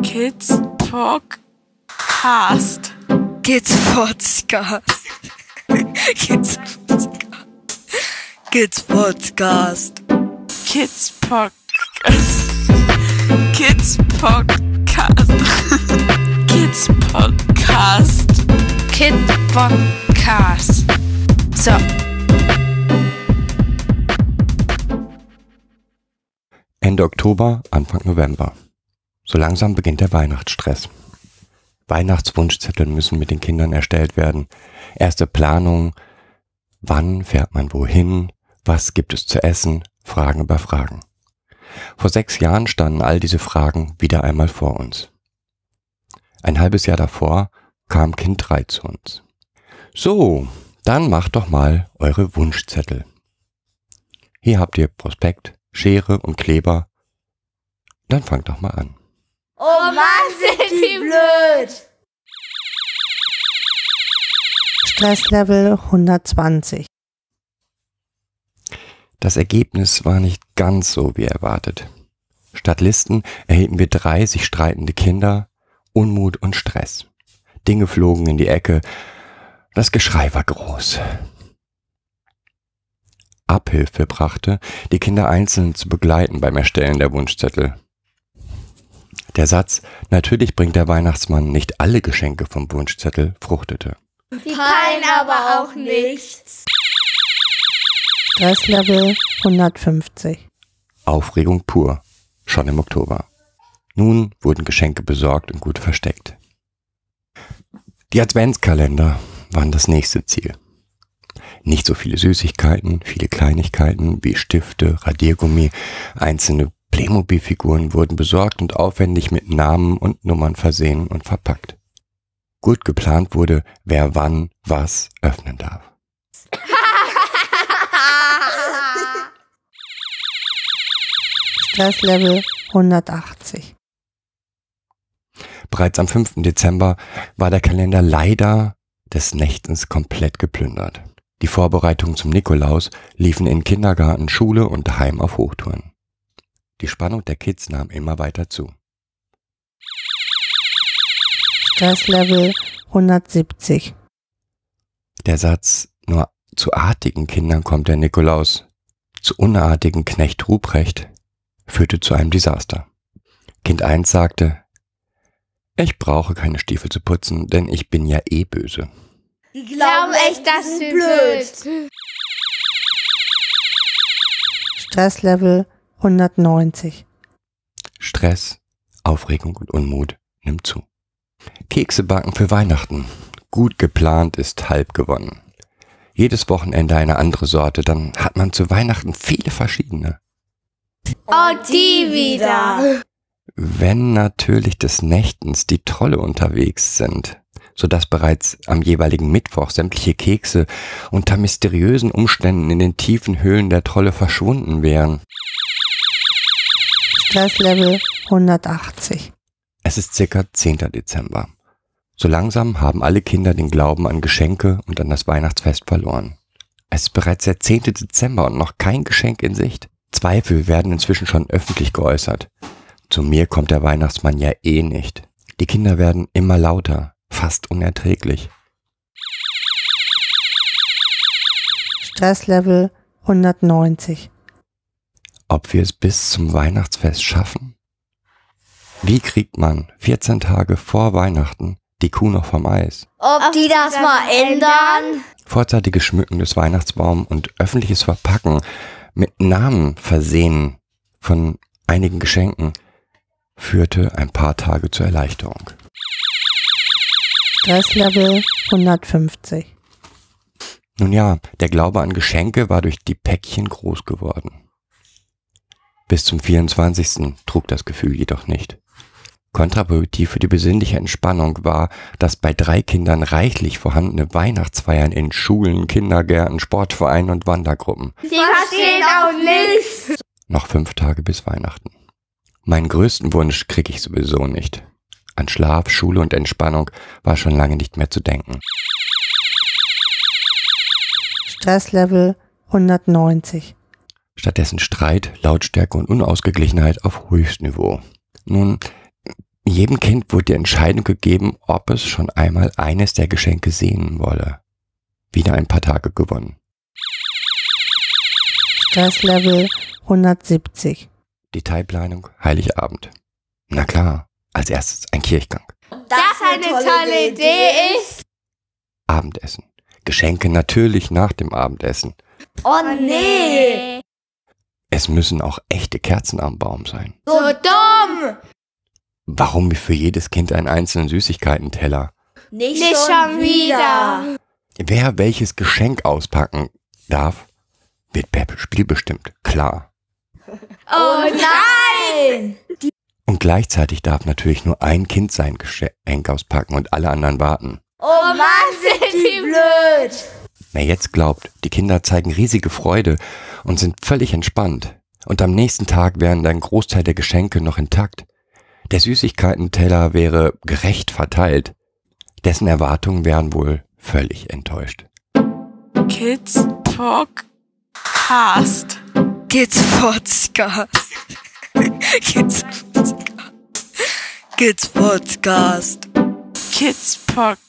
Kids Podcast. Kids Podcast. Kids Podcast. Kids Podcast. Kids Podcast. Kids Podcast. Kids Podcast. Kid Podcast. So. Ende Oktober, Anfang November. So langsam beginnt der Weihnachtsstress. Weihnachtswunschzettel müssen mit den Kindern erstellt werden. Erste Planung, wann fährt man wohin, was gibt es zu essen, Fragen über Fragen. Vor sechs Jahren standen all diese Fragen wieder einmal vor uns. Ein halbes Jahr davor kam Kind 3 zu uns. So, dann macht doch mal eure Wunschzettel. Hier habt ihr Prospekt, Schere und Kleber. Dann fangt doch mal an. Oh Mann, sind die blöd! Stresslevel 120. Das Ergebnis war nicht ganz so wie erwartet. Statt Listen erhielten wir drei sich streitende Kinder, Unmut und Stress. Dinge flogen in die Ecke, das Geschrei war groß. Abhilfe brachte, die Kinder einzeln zu begleiten beim Erstellen der Wunschzettel. Der Satz, natürlich bringt der Weihnachtsmann nicht alle Geschenke vom Wunschzettel, fruchtete. Die Pein aber auch nichts. Stresslevel 150. Aufregung pur, schon im Oktober. Nun wurden Geschenke besorgt und gut versteckt. Die Adventskalender waren das nächste Ziel. Nicht so viele Süßigkeiten, viele Kleinigkeiten wie Stifte, Radiergummi, einzelne Playmobil-Figuren wurden besorgt und aufwendig mit Namen und Nummern versehen und verpackt. Gut geplant wurde, wer wann was öffnen darf. Stresslevel 180. Bereits am 5. Dezember war der Kalender leider des Nächtens komplett geplündert. Die Vorbereitungen zum Nikolaus liefen in Kindergarten, Schule und Heim auf Hochtouren. Die Spannung der Kids nahm immer weiter zu. Stresslevel 170. Der Satz, nur zu artigen Kindern kommt der Nikolaus, zu unartigen Knecht Ruprecht, führte zu einem Desaster. Kind 1 sagte, ich brauche keine Stiefel zu putzen, denn ich bin ja eh böse. Die glauben echt, das ist blöd. Stresslevel 190. Stress, Aufregung und Unmut nimmt zu. Kekse backen für Weihnachten. Gut geplant ist halb gewonnen. Jedes Wochenende eine andere Sorte, dann hat man zu Weihnachten viele verschiedene. Und die wieder. Wenn natürlich des Nächtens die Trolle unterwegs sind, sodass bereits am jeweiligen Mittwoch sämtliche Kekse unter mysteriösen Umständen in den tiefen Höhlen der Trolle verschwunden wären. Stresslevel 180. Es ist circa 10. Dezember. So langsam haben alle Kinder den Glauben an Geschenke und an das Weihnachtsfest verloren. Es ist bereits der 10. Dezember und noch kein Geschenk in Sicht. Zweifel werden inzwischen schon öffentlich geäußert. Zu mir kommt der Weihnachtsmann ja eh nicht. Die Kinder werden immer lauter, fast unerträglich. Stresslevel 190. Ob wir es bis zum Weihnachtsfest schaffen? Wie kriegt man 14 Tage vor Weihnachten die Kuh noch vom Eis? Ob die das mal ändern? Vorzeitiges Schmücken des Weihnachtsbaums und öffentliches Verpacken mit Namen versehen von einigen Geschenken führte ein paar Tage zur Erleichterung. Stresslevel 150. Nun ja, der Glaube an Geschenke war durch die Päckchen groß geworden. Bis zum 24. trug das Gefühl jedoch nicht. Kontraproduktiv für die besinnliche Entspannung war, dass bei drei Kindern reichlich vorhandene Weihnachtsfeiern in Schulen, Kindergärten, Sportvereinen und Wandergruppen. Die verstehen auch nichts. Noch fünf Tage bis Weihnachten. Meinen größten Wunsch krieg ich sowieso nicht. An Schlaf, Schule und Entspannung war schon lange nicht mehr zu denken. Stresslevel 190. Stattdessen Streit, Lautstärke und Unausgeglichenheit auf Höchstniveau. Nun, Jedem Kind wurde die Entscheidung gegeben, ob es schon einmal eines der Geschenke sehen wolle. Wieder ein paar Tage gewonnen. Stresslevel 170. Detailplanung, Heiligabend. Na klar, als erstes ein Kirchgang. Das eine tolle Idee ist. Abendessen. Geschenke natürlich nach dem Abendessen. Oh nee. Es müssen auch echte Kerzen am Baum sein. So dumm. Warum für jedes Kind einen einzelnen Süßigkeitenteller? Nicht, schon wieder. Wer welches Geschenk auspacken darf, wird per Spiel bestimmt. Klar. Oh nein. Und gleichzeitig darf natürlich nur ein Kind sein Geschenk auspacken und alle anderen warten. Oh Mann, sind die blöd. Wer jetzt glaubt, die Kinder zeigen riesige Freude und sind völlig entspannt. Und am nächsten Tag wären ein Großteil der Geschenke noch intakt. Der Süßigkeitenteller wäre gerecht verteilt. Dessen Erwartungen wären wohl völlig enttäuscht. Kids Podcast. Kids Podcast. Kids Podcast. Kids Podcast. Kids Podcast.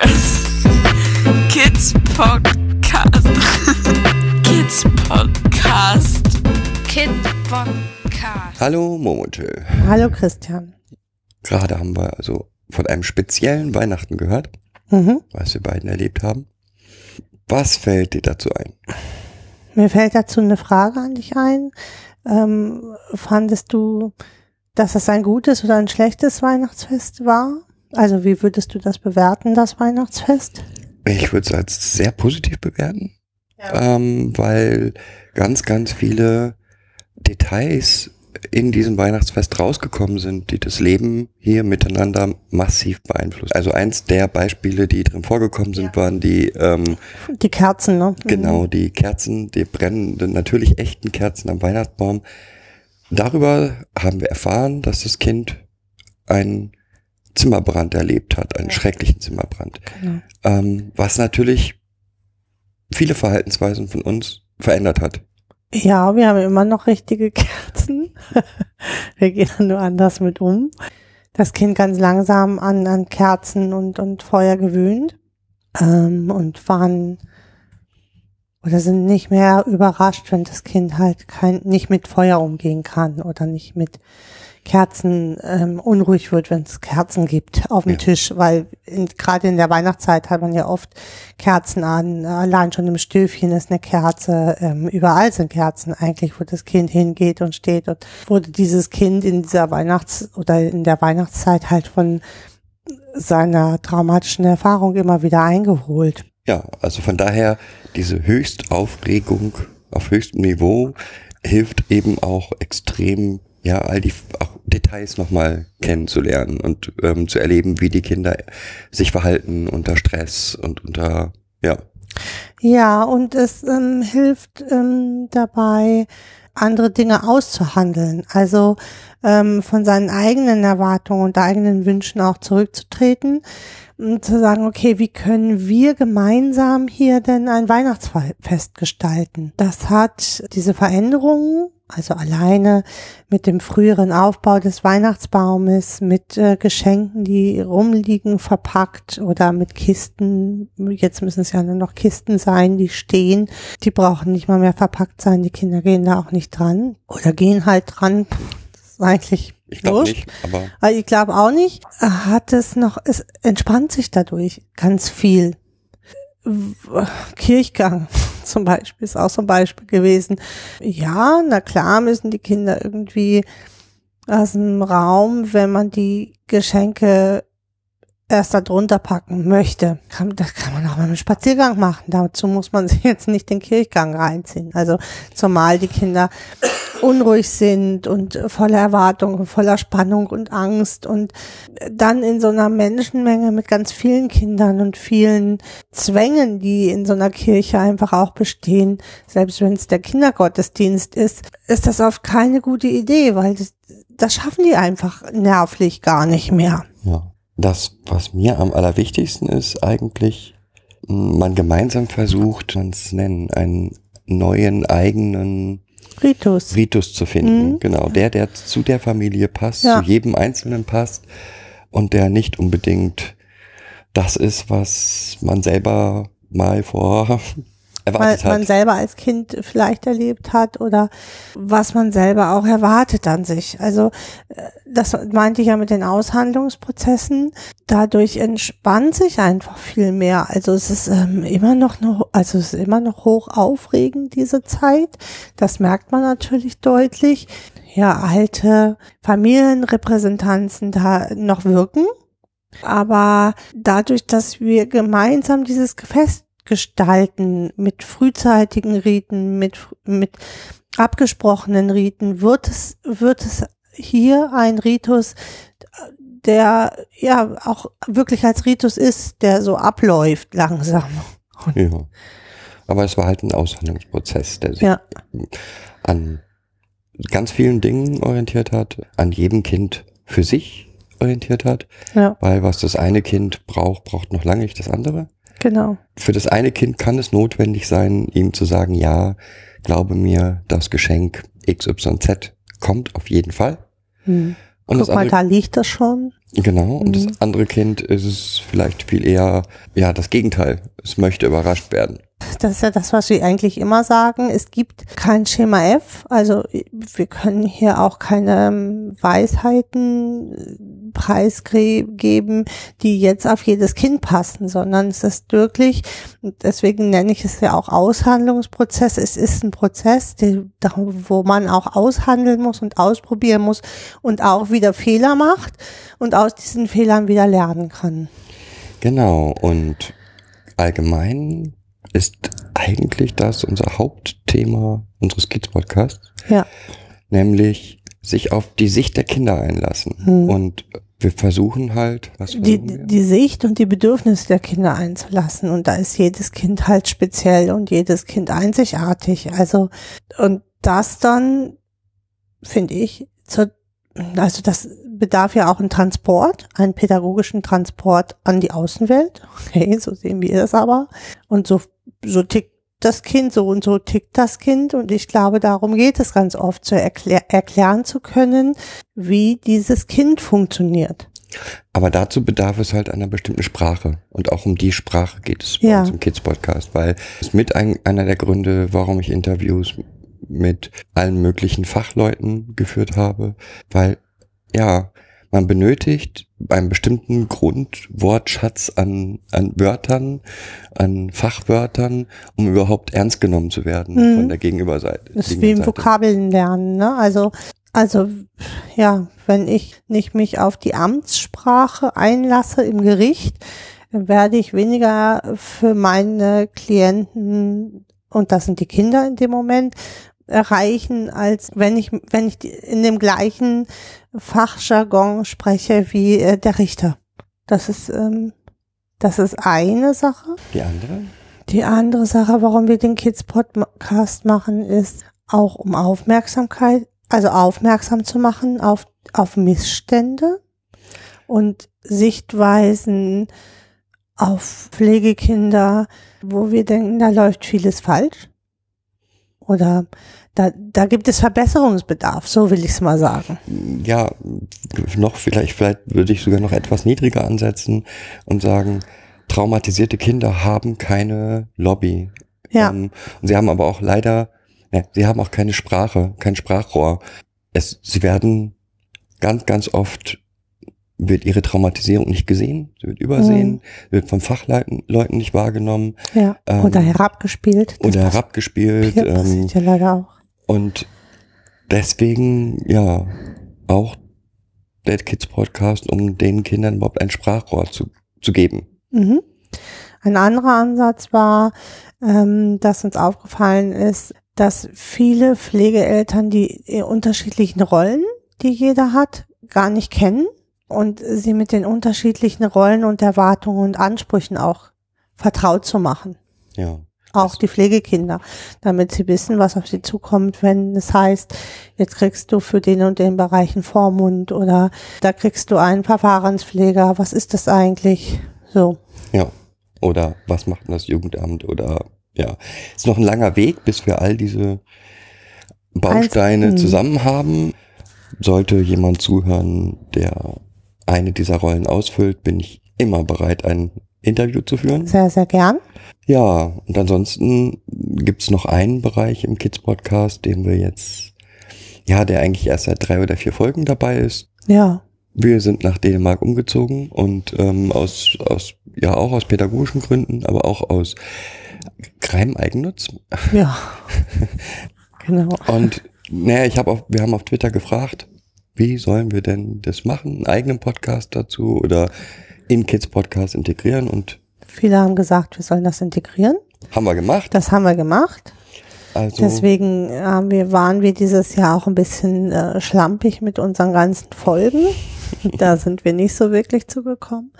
Kids Podcast. Kids Podcast. Kid Podcast. Hallo Momochill. Hallo Christian. Gerade haben wir also von einem speziellen Weihnachten gehört, Mhm. was wir beiden erlebt haben. Was fällt dir dazu ein? Mir fällt dazu eine Frage an dich ein. Ähm, fandest du, dass es ein gutes oder ein schlechtes Weihnachtsfest war? Also wie würdest du das bewerten, das Weihnachtsfest? Ich würde es als sehr positiv bewerten, ähm, weil ganz, ganz viele Details in diesem Weihnachtsfest rausgekommen sind, die das Leben hier miteinander massiv beeinflussen. Also eins der Beispiele, die drin vorgekommen sind, waren die ähm, Die Kerzen, ne? Genau, die Kerzen, die brennenden, natürlich echten Kerzen am Weihnachtsbaum. Darüber haben wir erfahren, dass das Kind einen Zimmerbrand erlebt hat, einen schrecklichen Zimmerbrand. Genau. Ähm, was natürlich viele Verhaltensweisen von uns verändert hat. Ja, wir haben immer noch richtige Kerzen. wir gehen da nur anders mit um. Das Kind ganz langsam an, an Kerzen und, und Feuer gewöhnt ähm, und waren oder sind nicht mehr überrascht, wenn das Kind halt kein, nicht mit Feuer umgehen kann oder nicht mit Kerzen ähm, unruhig wird, wenn es Kerzen gibt auf dem Ja. Tisch, weil gerade in der Weihnachtszeit hat man ja oft Kerzen an, allein schon im Stöfchen ist eine Kerze, ähm, überall sind Kerzen eigentlich, wo das Kind hingeht und steht und wurde dieses Kind in dieser Weihnachts- oder in der Weihnachtszeit halt von seiner traumatischen Erfahrung immer wieder eingeholt. Ja, also von daher diese Höchstaufregung auf höchstem Niveau hilft eben auch extrem, ja, all die auch Details nochmal kennenzulernen und ähm, zu erleben, wie die Kinder sich verhalten unter Stress und unter, ja, Ja, und es ähm, hilft ähm, dabei, andere Dinge auszuhandeln. Also ähm, von seinen eigenen Erwartungen und eigenen Wünschen auch zurückzutreten und zu sagen, okay, wie können wir gemeinsam hier denn ein Weihnachtsfest gestalten? Das hat diese Veränderungen, also alleine mit dem früheren Aufbau des Weihnachtsbaumes, mit äh, Geschenken, die rumliegen, verpackt oder mit Kisten. Jetzt müssen es ja nur noch Kisten sein, die stehen. Die brauchen nicht mal mehr verpackt sein. Die Kinder gehen da auch nicht dran oder gehen halt dran. Das ist eigentlich ich glaube nicht, aber Aber ich glaube auch nicht. Hat es noch, es entspannt sich dadurch ganz viel. Kirchgang zum Beispiel ist auch so ein Beispiel gewesen. Ja, na klar müssen die Kinder irgendwie aus dem Raum, wenn man die Geschenke erst da drunter packen möchte. Kann, das kann man auch mal einen Spaziergang machen. Dazu muss man sich jetzt nicht den Kirchgang reinziehen. Also zumal die Kinder unruhig sind und voller Erwartung, und voller Spannung und Angst und dann in so einer Menschenmenge mit ganz vielen Kindern und vielen Zwängen, die in so einer Kirche einfach auch bestehen, selbst wenn es der Kindergottesdienst ist, ist das oft keine gute Idee, weil das, das schaffen die einfach nervlich gar nicht mehr. Das, was mir am allerwichtigsten ist, eigentlich, mh, man gemeinsam versucht, man es nennen, einen neuen eigenen Ritus. Ritus zu finden. Mhm. Genau, der, der zu der Familie passt, Ja. zu jedem Einzelnen passt und der nicht unbedingt das ist, was man selber mal vor weil erwartet man hat. selber als Kind vielleicht erlebt hat oder was man selber auch erwartet an sich. Also äh, das meinte ich ja mit den Aushandlungsprozessen. Dadurch entspannt sich einfach viel mehr. Also es ist ähm, immer noch, eine, also es ist immer noch hoch aufregend diese Zeit. Das merkt man natürlich deutlich. Ja, alte Familienrepräsentanzen da noch wirken. Aber dadurch, dass wir gemeinsam dieses Fest gestalten mit frühzeitigen Riten, mit, mit abgesprochenen Riten, wird es, wird es hier ein Ritus, der ja auch wirklich als Ritus ist, der so abläuft langsam. Ja. Aber es war halt ein Aushandlungsprozess, der sich Ja, an ganz vielen Dingen orientiert hat, an jedem Kind für sich orientiert hat, ja, weil was das eine Kind braucht, braucht noch lange nicht das andere. Genau. Für das eine Kind kann es notwendig sein, ihm zu sagen, ja, glaube mir, das Geschenk XYZ kommt auf jeden Fall. Hm. Und Guck das mal, andere, da liegt das schon. genau, und Mhm. das andere Kind ist es vielleicht viel eher, ja, das Gegenteil. Es möchte überrascht werden. Das ist ja das, was wir eigentlich immer sagen. Es gibt kein Schema F. Also wir können hier auch keine ähm, Weisheiten preisgeben, die jetzt auf jedes Kind passen, sondern es ist wirklich, deswegen nenne ich es ja auch Aushandlungsprozess. Es ist ein Prozess, der, wo man auch aushandeln muss und ausprobieren muss und auch wieder Fehler macht und aus diesen Fehlern wieder lernen kann. Genau, und allgemein ist eigentlich das unser Hauptthema unseres Kids-Podcasts, Ja. nämlich sich auf die Sicht der Kinder einlassen. Hm. Und wir versuchen halt, was die, wir? die Sicht und die Bedürfnisse der Kinder einzulassen. Und da ist jedes Kind halt speziell und jedes Kind einzigartig. Also, und das dann, finde ich, zur, also das bedarf ja auch einen Transport, einen pädagogischen Transport an die Außenwelt. Okay, so sehen wir das aber. Und so, so tickt das Kind, so und so tickt das Kind. Und ich glaube, darum geht es ganz oft, zu erklär, erklären zu können, wie dieses Kind funktioniert. Aber dazu bedarf es halt einer bestimmten Sprache. Und auch um die Sprache geht es bei Ja. im Kids-Podcast, weil es mit ein, einer der Gründe, warum ich Interviews mit allen möglichen Fachleuten geführt habe, weil, ja, man benötigt einen bestimmten Grundwortschatz an, an Wörtern, an Fachwörtern, um überhaupt ernst genommen zu werden Mhm. von der Gegenüberseite. Das ist wie im. Vokabeln lernen, ne? Also, also, ja, wenn ich nicht mich auf die Amtssprache einlasse im Gericht, werde ich weniger für meine Klienten, und das sind die Kinder in dem Moment, erreichen, als wenn ich, wenn ich in dem gleichen Fachjargon spreche wie äh, der Richter. Das ist, ähm, das ist eine Sache. Die andere? Die andere Sache, warum wir den Kids Podcast machen, ist auch um Aufmerksamkeit, also aufmerksam zu machen auf, auf Missstände und Sichtweisen auf Pflegekinder, wo wir denken, da läuft vieles falsch. Oder da, da gibt es Verbesserungsbedarf, so will ich es mal sagen. ja, noch vielleicht, vielleicht würde ich sogar noch etwas niedriger ansetzen und sagen, traumatisierte Kinder haben keine Lobby. Ja. Ähm, und sie haben aber auch leider, ne, sie haben auch keine Sprache, kein Sprachrohr. Es, sie werden ganz, ganz oft wird ihre Traumatisierung nicht gesehen, sie wird übersehen, wird von Fachleuten Leuten nicht wahrgenommen Ja. Ähm, oder herabgespielt. Das oder herabgespielt. Ähm, passiert ja leider auch. Und deswegen, ja, auch der Kids Podcast, um den Kindern überhaupt ein Sprachrohr zu, zu geben. Mhm. Ein anderer Ansatz war, ähm, dass uns aufgefallen ist, dass viele Pflegeeltern die unterschiedlichen Rollen, die jeder hat, gar nicht kennen und sie mit den unterschiedlichen Rollen und Erwartungen und Ansprüchen auch vertraut zu machen. Ja. Auch die Pflegekinder, damit sie wissen, was auf sie zukommt, wenn es heißt, jetzt kriegst du für den und den Bereich einen Vormund oder da kriegst du einen Verfahrenspfleger. Was ist das eigentlich? So. Ja. Oder was macht denn das Jugendamt? Oder ja. Ist noch ein langer Weg, bis wir all diese Bausteine hm. zusammen haben. Sollte jemand zuhören, der eine dieser Rollen ausfüllt, bin ich immer bereit, ein Interview zu führen. Sehr, sehr gern. Ja, und ansonsten gibt's noch einen Bereich im Kids Podcast, den wir jetzt, ja, der eigentlich erst seit drei oder vier Folgen dabei ist. Ja. Wir sind nach Dänemark umgezogen und ähm, aus, aus, ja, auch aus pädagogischen Gründen, aber auch aus reinem Eigennutz. Ja. genau. Und naja, ich habe auf, wir haben auf Twitter gefragt, wie sollen wir denn das machen? Einen eigenen Podcast dazu oder in Kids Podcast integrieren und Viele haben gesagt, wir sollen das integrieren. haben wir gemacht. Das haben wir gemacht. Also Deswegen haben wir, waren wir dieses Jahr auch ein bisschen äh, schlampig mit unseren ganzen Folgen. da sind wir nicht so wirklich zugekommen.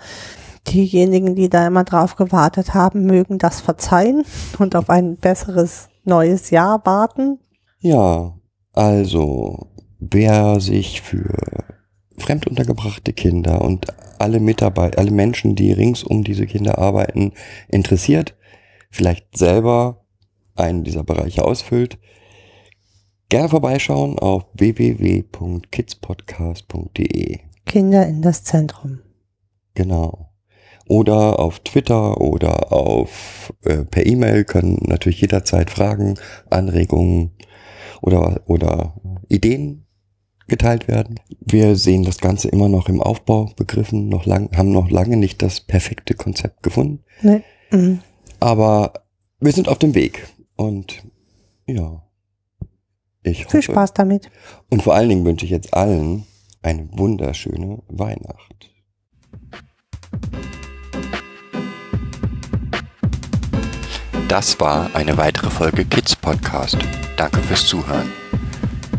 Diejenigen, die da immer drauf gewartet haben, mögen das verzeihen und auf ein besseres neues Jahr warten. Ja, also wer sich für fremduntergebrachte Kinder und alle Mitarbeiter, alle Menschen, die rings um diese Kinder arbeiten, interessiert, vielleicht selber einen dieser Bereiche ausfüllt, gerne vorbeischauen auf www.kidspodcast.de. Kinder in das Zentrum. Genau. Oder auf Twitter oder auf äh, per E-Mail können natürlich jederzeit Fragen, Anregungen oder, oder Ideen geteilt werden. Wir sehen das Ganze immer noch im Aufbau begriffen, noch lang, haben noch lange nicht das perfekte Konzept gefunden, Ne? Mhm. aber wir sind auf dem Weg und ja, ich hoffe. Viel Spaß damit. Und vor allen Dingen wünsche ich jetzt allen eine wunderschöne Weihnacht. Das war eine weitere Folge Kids Podcast. Danke fürs Zuhören.